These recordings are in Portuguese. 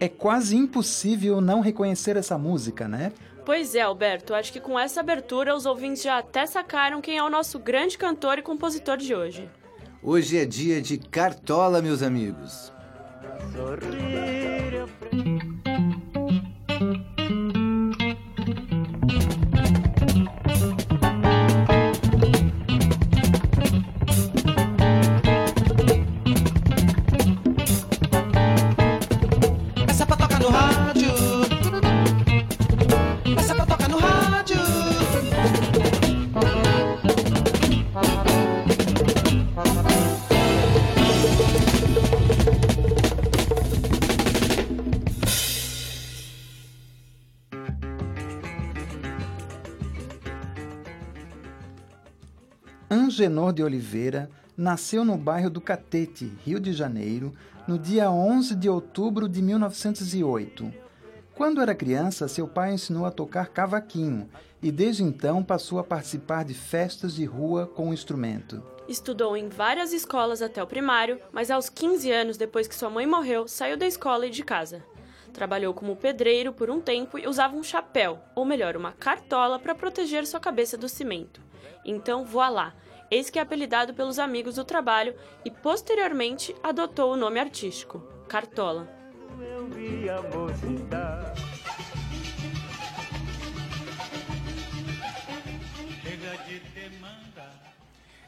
É quase impossível não reconhecer essa música, né? Pois é, Alberto. Acho que com essa abertura os ouvintes já até sacaram quem é o nosso grande cantor e compositor de hoje. Hoje é dia de Cartola, meus amigos. Angenor de Oliveira nasceu no bairro do Catete, Rio de Janeiro, no dia 11 de outubro de 1908. Quando era criança, seu pai ensinou a tocar cavaquinho e desde então passou a participar de festas de rua com o instrumento. Estudou em várias escolas até o primário, mas aos 15 anos depois que sua mãe morreu, saiu da escola e de casa. Trabalhou como pedreiro por um tempo e usava um chapéu, ou melhor, uma cartola, para proteger sua cabeça do cimento. Então, voilá, eis que é apelidado pelos amigos do trabalho e posteriormente adotou o nome artístico, Cartola.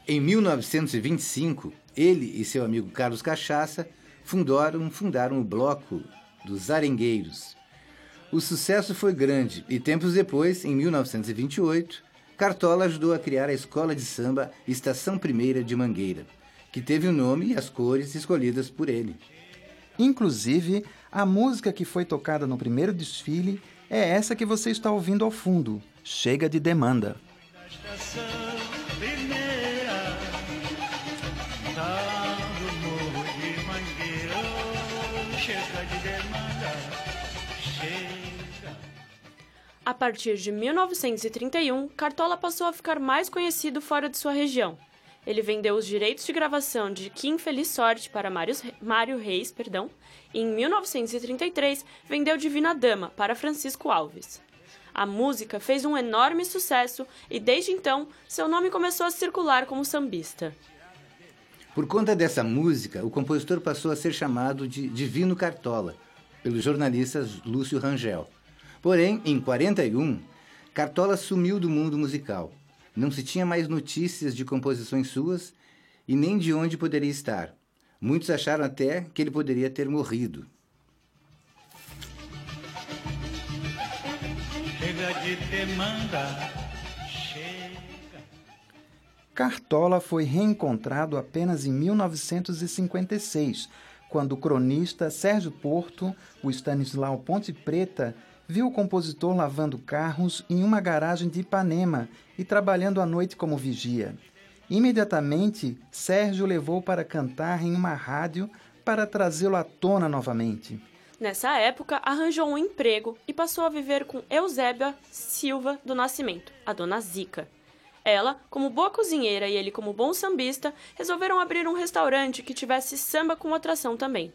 Em 1925, ele e seu amigo Carlos Cachaça fundaram, fundaram o bloco dos Arengueiros. O sucesso foi grande e tempos depois, em 1928, Cartola ajudou a criar a escola de samba Estação Primeira de Mangueira, que teve o nome e as cores escolhidas por ele. Inclusive, a música que foi tocada no primeiro desfile é essa que você está ouvindo ao fundo, Chega de Demanda. A partir de 1931, Cartola passou a ficar mais conhecido fora de sua região. Ele vendeu os direitos de gravação de Que Infeliz Sorte para Mário Reis, perdão, e em 1933 vendeu Divina Dama para Francisco Alves. A música fez um enorme sucesso e desde então seu nome começou a circular como sambista. Por conta dessa música, o compositor passou a ser chamado de Divino Cartola, pelos jornalistas Lúcio Rangel. Porém, em 41, Cartola sumiu do mundo musical. Não se tinha mais notícias de composições suas e nem de onde poderia estar. Muitos acharam até que ele poderia ter morrido. Chega de demanda, chega. Cartola foi reencontrado apenas em 1956, quando o cronista Sérgio Porto, o Stanislau Ponte Preta viu o compositor lavando carros em uma garagem de Ipanema e trabalhando à noite como vigia. Imediatamente, Sérgio levou para cantar em uma rádio para trazê-lo à tona novamente. Nessa época, arranjou um emprego e passou a viver com Eusébia Silva do Nascimento, a dona Zica. Ela, como boa cozinheira e ele como bom sambista, resolveram abrir um restaurante que tivesse samba com atração também.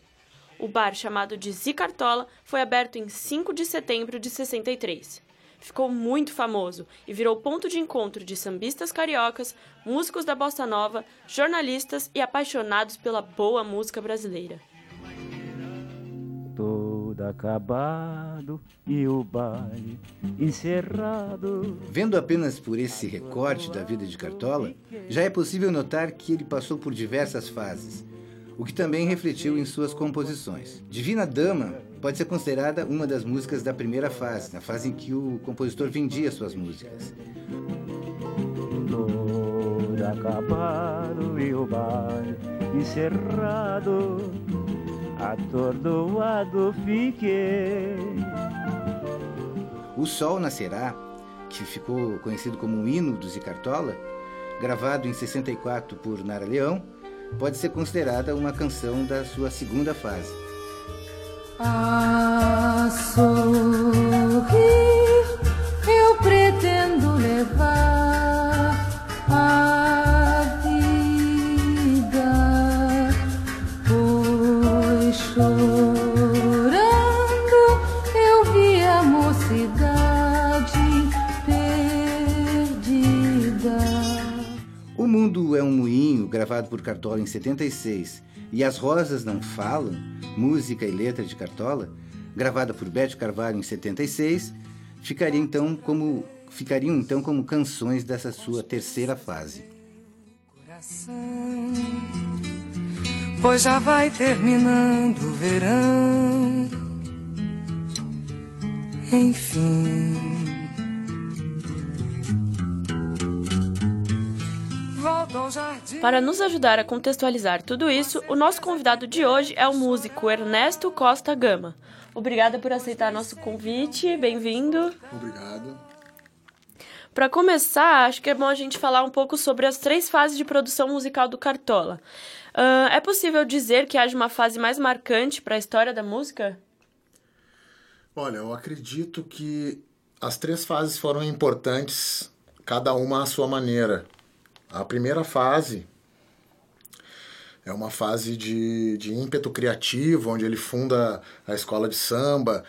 O bar chamado de Zicartola foi aberto em 5 de setembro de 63. Ficou muito famoso e virou ponto de encontro de sambistas cariocas, músicos da bossa nova, jornalistas e apaixonados pela boa música brasileira. Todo acabado e o baile encerrado. Vendo apenas por esse recorte da vida de Cartola, já é possível notar que ele passou por diversas fases o que também refletiu em suas composições. Divina Dama pode ser considerada uma das músicas da primeira fase, na fase em que o compositor vendia suas músicas. Todo acabado e o bar encerrado, atordoado fiquei. O Sol Nascerá, que ficou conhecido como um hino do Zicartola, gravado em 64 por Nara Leão, pode ser considerada uma canção da sua segunda fase. A sorrir eu pretendo levar a vida, pois chorando gravado por Cartola em 76, e As Rosas Não Falam, música e letra de Cartola, gravada por Bete Carvalho em 76, ficaria então como, ficariam então como canções dessa sua terceira fase. Coração, pois já vai terminando o verão. Enfim. Para nos ajudar a contextualizar tudo isso, o nosso convidado de hoje é o músico Ernesto Costa Gama. Obrigada por aceitar nosso convite, bem-vindo. Obrigado. Para começar, acho que é bom a gente falar um pouco sobre as três fases de produção musical do Cartola. Uh, é possível dizer que haja uma fase mais marcante para a história da música? Olha, eu acredito que as três fases foram importantes, cada uma à sua maneira. A primeira fase é uma fase de, de ímpeto criativo, onde ele funda a escola de samba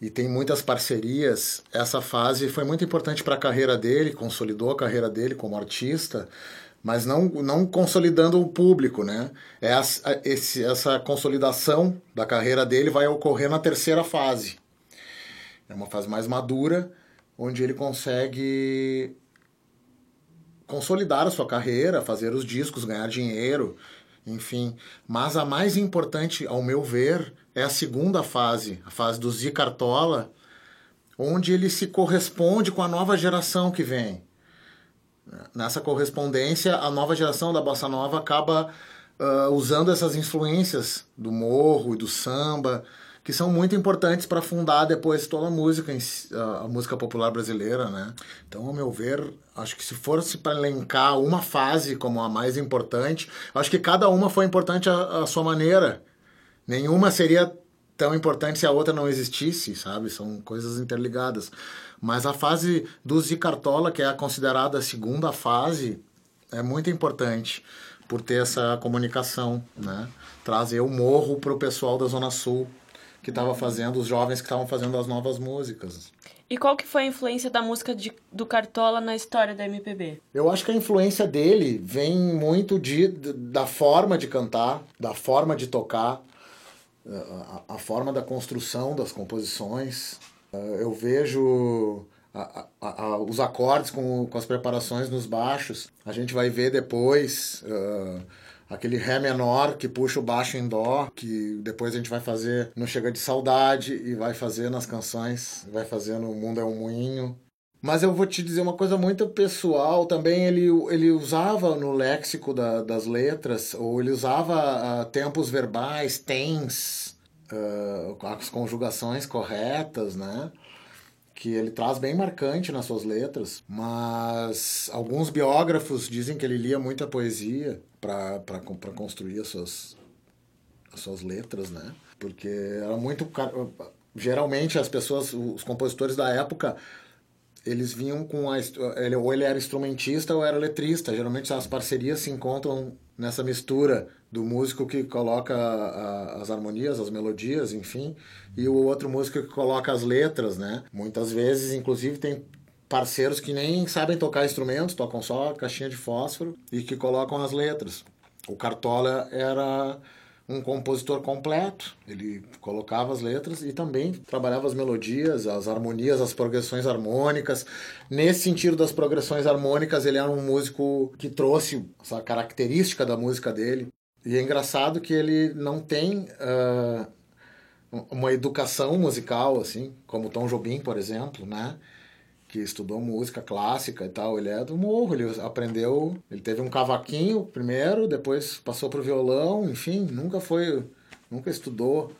e tem muitas parcerias. Essa fase foi muito importante para a carreira dele, consolidou a carreira dele como artista, mas não, não consolidando o público, né? Essa, esse, essa consolidação da carreira dele vai ocorrer na terceira fase. É uma fase mais madura, onde ele consegue consolidar a sua carreira, fazer os discos, ganhar dinheiro, enfim. Mas a mais importante, ao meu ver, é a segunda fase, a fase do Zi Cartola, onde ele se corresponde com a nova geração que vem. Nessa correspondência, a nova geração da bossa nova acaba uh, usando essas influências do morro e do samba, que são muito importantes para fundar depois toda a música, a música popular brasileira, né? Então, ao meu ver, acho que se fosse para elencar uma fase como a mais importante, acho que cada uma foi importante à, sua maneira. Nenhuma seria tão importante se a outra não existisse, sabe? São coisas interligadas. Mas a fase do Zicartola, que é considerada a segunda fase, é muito importante por ter essa comunicação, né? Trazer o morro para o pessoal da Zona Sul que estava fazendo, os jovens que estavam fazendo as novas músicas. E qual que foi a influência da música de, do Cartola na história da MPB? Eu acho que a influência dele vem muito de, da forma de cantar, da forma de tocar, a, a forma da construção das composições. Eu vejo a, a, os acordes com, com as preparações nos baixos. A gente vai ver depois... Uh, aquele Ré menor que puxa o baixo em Dó, que depois a gente vai fazer no Chega de Saudade e vai fazer nas canções, vai fazer no Mundo é um Moinho. Mas eu vou te dizer uma coisa muito pessoal também. Ele, ele usava no léxico da, das letras, ou ele usava uh, tempos verbais, tens, uh, as conjugações corretas, né? Que ele traz bem marcante nas suas letras, mas alguns biógrafos dizem que ele lia muita poesia para construir as suas, as suas letras, né? Porque era muito. Geralmente as pessoas, os compositores da época, eles vinham com a. Ele, ou ele era instrumentista ou era letrista. Geralmente as parcerias se encontram nessa mistura do músico que coloca a, as harmonias, as melodias, enfim, e o outro músico que coloca as letras, né? Muitas vezes, inclusive, tem parceiros que nem sabem tocar instrumentos, tocam só caixinha de fósforo e que colocam as letras. O Cartola era um compositor completo. Ele colocava as letras e também trabalhava as melodias, as harmonias, as progressões harmônicas. Nesse sentido das progressões harmônicas, ele era um músico que trouxe essa característica da música dele. E é engraçado que ele não tem uh, uma educação musical, assim, como Tom Jobim, por exemplo, né? que estudou música clássica e tal, ele é do morro, ele aprendeu, ele teve um cavaquinho primeiro, depois passou pro violão, enfim, nunca foi, nunca estudou,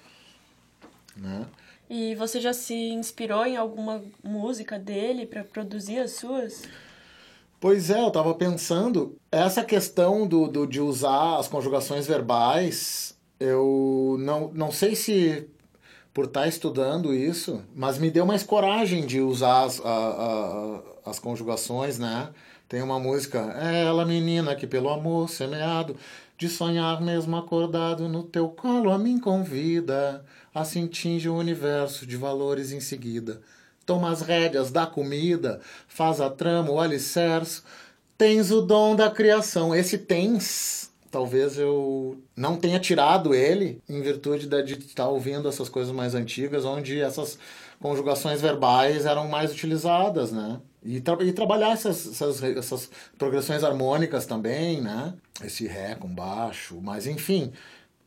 né? E você já se inspirou em alguma música dele para produzir as suas? Pois é, eu estava pensando, essa questão do, do, de usar as conjugações verbais, eu não, não sei se por estar tá estudando isso, mas me deu mais coragem de usar as, a, a, as conjugações, né? Tem uma música, é ela menina que pelo amor semeado, de sonhar mesmo acordado no teu colo a mim convida, assim tinge o universo de valores em seguida. Toma as rédeas da comida, faz a trama, o alicerce, tens o dom da criação. Esse tens talvez eu não tenha tirado ele em virtude de estar ouvindo essas coisas mais antigas, onde essas conjugações verbais eram mais utilizadas, né? E, tra e trabalhar essas, essas, essas progressões harmônicas também, né? Esse ré com baixo, mas enfim,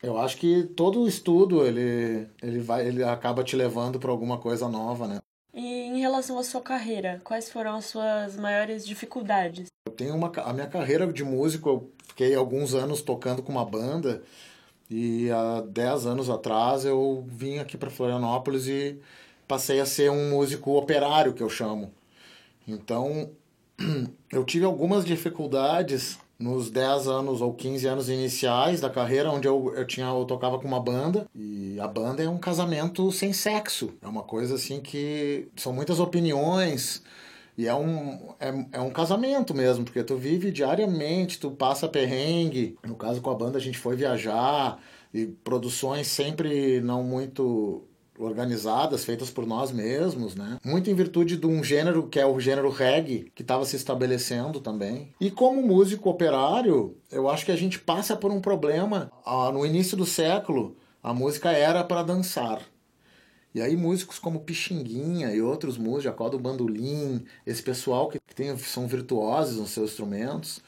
eu acho que todo estudo ele, ele, vai, ele acaba te levando para alguma coisa nova, né? E em relação à sua carreira, quais foram as suas maiores dificuldades? Eu tenho uma a minha carreira de músico, eu fiquei alguns anos tocando com uma banda e há 10 anos atrás eu vim aqui para Florianópolis e passei a ser um músico operário que eu chamo. Então, eu tive algumas dificuldades nos 10 anos ou 15 anos iniciais da carreira, onde eu, eu, tinha, eu tocava com uma banda, e a banda é um casamento sem sexo. É uma coisa assim que são muitas opiniões, e é um, é, é um casamento mesmo, porque tu vive diariamente, tu passa perrengue. No caso com a banda, a gente foi viajar, e produções sempre não muito organizadas, feitas por nós mesmos, né? Muito em virtude de um gênero que é o gênero reggae, que estava se estabelecendo também. E como músico operário, eu acho que a gente passa por um problema. Ah, no início do século, a música era para dançar. E aí músicos como Pixinguinha e outros músicos, Jacó do Bandolim, esse pessoal que tem, são virtuosos nos seus instrumentos,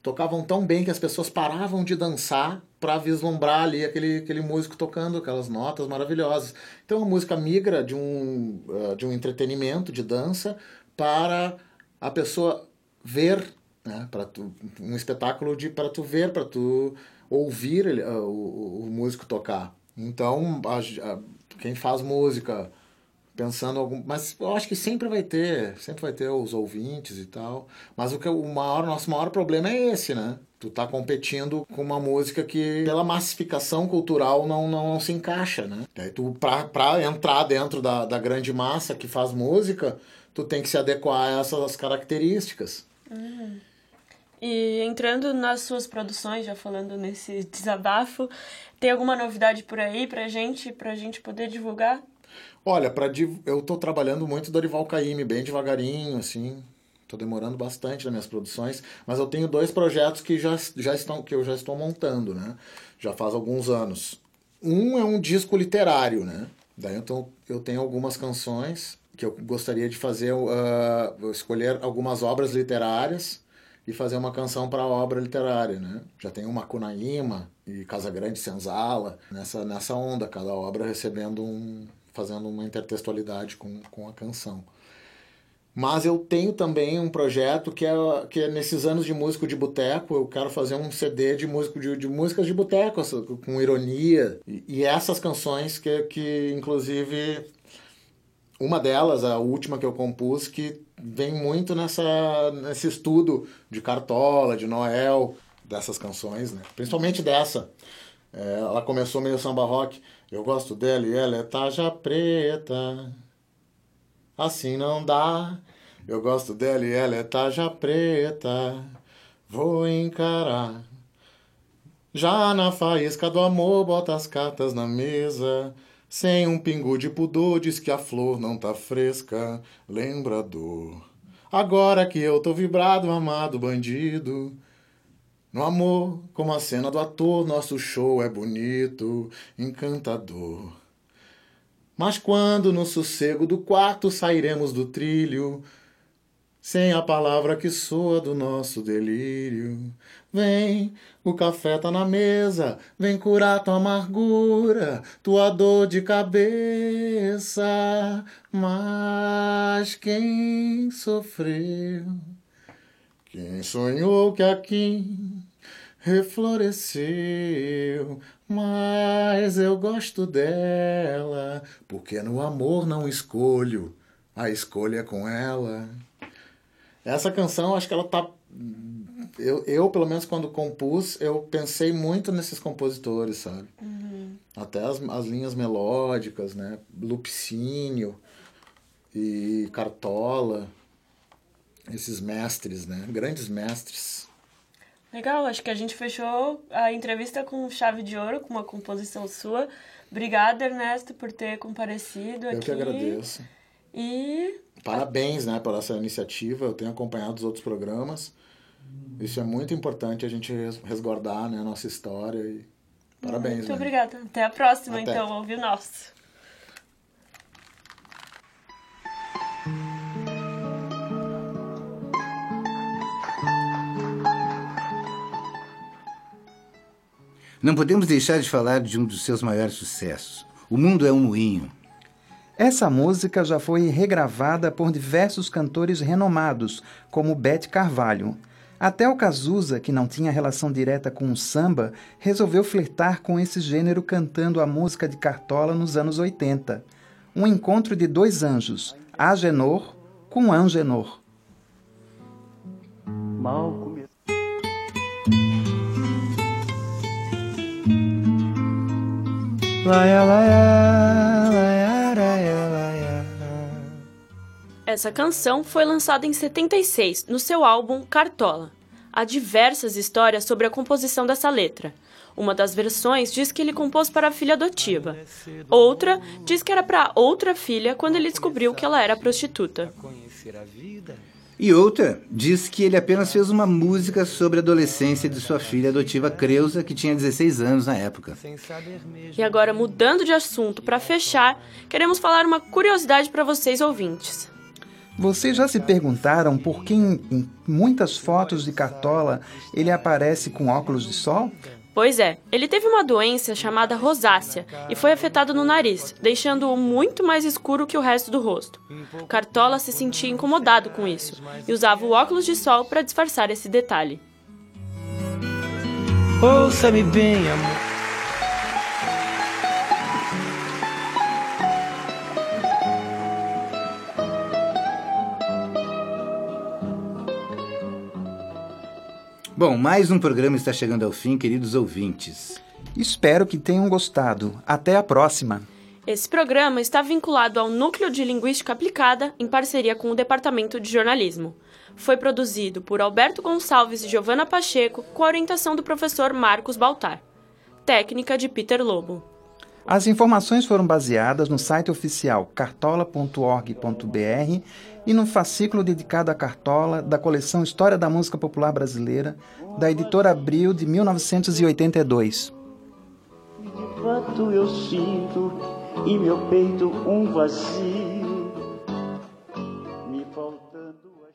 tocavam tão bem que as pessoas paravam de dançar para vislumbrar ali aquele, aquele músico tocando aquelas notas maravilhosas. Então a música migra de um, uh, de um entretenimento, de dança, para a pessoa ver, né? para um espetáculo de para tu ver, para tu ouvir ele, uh, o, o, músico tocar. Então a, a, quem faz música pensando algum, mas eu acho que sempre vai ter, sempre vai ter os ouvintes e tal. Mas o que o maior, nosso maior problema é esse, né? Tu tá competindo com uma música que, pela massificação cultural, não, não, não se encaixa, né? Daí tu, pra, pra entrar dentro da, da grande massa que faz música, tu tem que se adequar a essas características. Uhum. E entrando nas suas produções, já falando nesse desabafo, tem alguma novidade por aí pra gente, pra gente poder divulgar? Olha, para eu estou trabalhando muito Dorival Caymmi, bem devagarinho, assim. Estou demorando bastante nas minhas produções, mas eu tenho dois projetos que já, já estão que eu já estou montando, né? Já faz alguns anos. Um é um disco literário, né? Daí então eu tenho algumas canções que eu gostaria de fazer, uh, escolher algumas obras literárias e fazer uma canção para a obra literária, né? Já tem o Macunaíma e Casa Grande Senzala, nessa, nessa onda, cada obra recebendo um, fazendo uma intertextualidade com, com a canção. Mas eu tenho também um projeto que é, que é nesses anos de músico de boteco, eu quero fazer um CD de, músico de, de músicas de boteco, com ironia. E, e, essas canções que, que, inclusive, uma delas, a última que eu compus, que vem muito nessa, nesse estudo de Cartola, de Noel, dessas canções, né? Principalmente dessa. É, ela começou meio samba rock. Eu gosto dela e ela é taja preta. Assim não dá. Eu gosto dela e ela é taja preta. Vou encarar. Já na faísca do amor, bota as cartas na mesa. Sem um pingo de pudor, diz que a flor não tá fresca. Lembra dor. Agora que eu tô vibrado, amado bandido. No amor, como a cena do ator, nosso show é bonito, encantador. Mas quando no sossego do quarto sairemos do trilho, sem a palavra que soa do nosso delírio. Vem, o café tá na mesa, vem curar tua amargura, tua dor de cabeça. Mas quem sofreu? Quem sonhou que aqui refloresceu, mas eu gosto dela, porque no amor não escolho, a escolha é com ela. Essa canção, acho que ela tá. Eu, eu, pelo menos, quando compus, eu pensei muito nesses compositores, sabe? Uhum. Até as, as linhas melódicas, né? Lupicínio e Cartola esses mestres, né? Grandes mestres. Legal, acho que a gente fechou a entrevista com chave de ouro, com uma composição sua. Obrigada, Ernesto, por ter comparecido Eu aqui. Eu que agradeço. E. Parabéns, né, por essa iniciativa. Eu tenho acompanhado os outros programas. Isso é muito importante a gente resguardar né, a nossa história e parabéns. Muito né? obrigada. Até a próxima, Até. então. Ouve o nosso. Não podemos deixar de falar de um dos seus maiores sucessos. O Mundo é um Moinho. Essa música já foi regravada por diversos cantores renomados, como Bete Carvalho. Até o Cazuza, que não tinha relação direta com o samba, resolveu flertar com esse gênero cantando a música de Cartola nos anos 80. Um encontro de dois anjos, Agenor com Angenor. Mal Laia, laia, laia, laia, laia. Essa canção foi lançada em 76 no seu álbum Cartola. Há diversas histórias sobre a composição dessa letra. Uma das versões diz que ele compôs para a filha adotiva. Outra diz que era para outra filha quando ele descobriu que ela era prostituta. E outra diz que ele apenas fez uma música sobre a adolescência de sua filha adotiva Creuza, que tinha 16 anos na época. E agora, mudando de assunto para fechar, queremos falar uma curiosidade para vocês ouvintes. Vocês já se perguntaram por que em, em muitas fotos de Cartola ele aparece com óculos de sol? Pois é, ele teve uma doença chamada rosácea e foi afetado no nariz, deixando-o muito mais escuro que o resto do rosto. Cartola se sentia incomodado com isso e usava o óculos de sol para disfarçar esse detalhe. Ouça-me bem, amor. Bom, mais um programa está chegando ao fim, queridos ouvintes. Espero que tenham gostado. Até a próxima! Esse programa está vinculado ao Núcleo de Linguística Aplicada em parceria com o Departamento de Jornalismo. Foi produzido por Alberto Gonçalves e Giovana Pacheco, com a orientação do professor Marcos Baltar. Técnica de Peter Lobo. As informações foram baseadas no site oficial cartola.org.br e no fascículo dedicado à Cartola da coleção História da Música Popular Brasileira, da editora Abril de 1982. De fato eu sinto em meu peito um vazio. Me faltando as